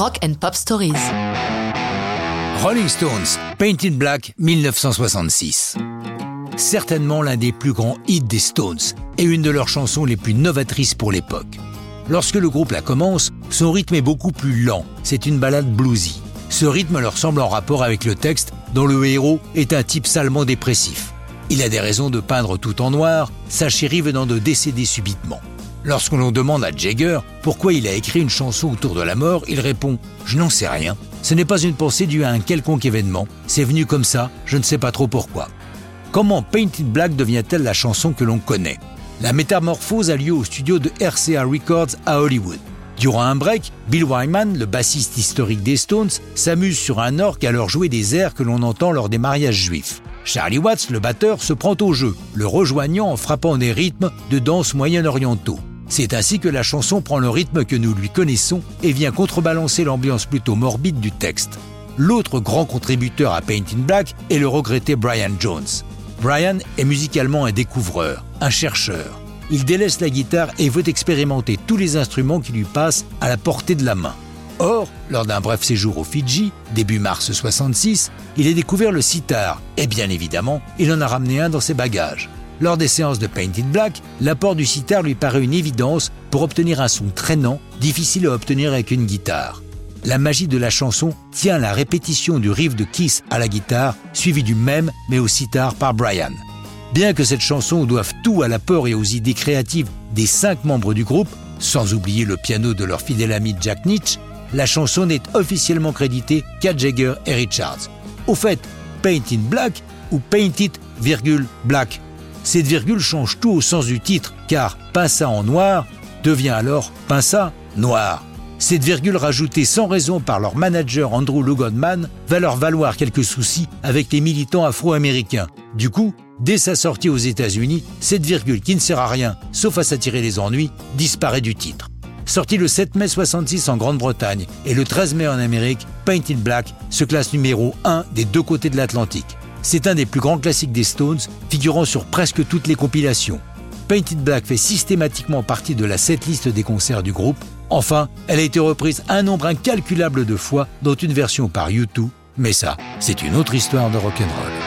Rock and Pop Stories. Rolling Stones, Painted Black, 1966. Certainement l'un des plus grands hits des Stones et une de leurs chansons les plus novatrices pour l'époque. Lorsque le groupe la commence, son rythme est beaucoup plus lent. C'est une balade bluesy. Ce rythme leur semble en rapport avec le texte dont le héros est un type salement dépressif. Il a des raisons de peindre tout en noir, sa chérie venant de décéder subitement. Lorsqu'on l'on demande à Jagger pourquoi il a écrit une chanson autour de la mort, il répond ⁇ Je n'en sais rien. Ce n'est pas une pensée due à un quelconque événement. C'est venu comme ça, je ne sais pas trop pourquoi. ⁇ Comment Painted Black devient-elle la chanson que l'on connaît? La métamorphose a lieu au studio de RCA Records à Hollywood. Durant un break, Bill Wyman, le bassiste historique des Stones, s'amuse sur un orgue à leur jouer des airs que l'on entend lors des mariages juifs. Charlie Watts, le batteur, se prend au jeu, le rejoignant en frappant des rythmes de danse moyen-orientaux. C'est ainsi que la chanson prend le rythme que nous lui connaissons et vient contrebalancer l'ambiance plutôt morbide du texte. L'autre grand contributeur à Paint in Black est le regretté Brian Jones. Brian est musicalement un découvreur, un chercheur il délaisse la guitare et veut expérimenter tous les instruments qui lui passent à la portée de la main. Or, lors d'un bref séjour aux Fidji, début mars 66, il a découvert le sitar et bien évidemment, il en a ramené un dans ses bagages. Lors des séances de Painted Black, l'apport du sitar lui paraît une évidence pour obtenir un son traînant, difficile à obtenir avec une guitare. La magie de la chanson tient la répétition du riff de Kiss à la guitare, suivi du même mais au sitar par Brian. Bien que cette chanson doive tout à l'apport et aux idées créatives des cinq membres du groupe, sans oublier le piano de leur fidèle ami Jack Nitch, la chanson n'est officiellement créditée qu'à Jagger et Richards. Au fait, Paint in Black ou Paint it, virgule, Black. Cette virgule change tout au sens du titre, car Pinça en noir devient alors Pinça noir. Cette virgule rajoutée sans raison par leur manager Andrew Lugodman va leur valoir quelques soucis avec les militants afro-américains. Du coup, Dès sa sortie aux États-Unis, cette virgule qui ne sert à rien, sauf à s'attirer les ennuis, disparaît du titre. Sorti le 7 mai 66 en Grande-Bretagne et le 13 mai en Amérique, Painted Black se classe numéro 1 des deux côtés de l'Atlantique. C'est un des plus grands classiques des Stones, figurant sur presque toutes les compilations. Painted Black fait systématiquement partie de la setlist des concerts du groupe. Enfin, elle a été reprise un nombre incalculable de fois, dont une version par U2. Mais ça, c'est une autre histoire de rock'n'roll.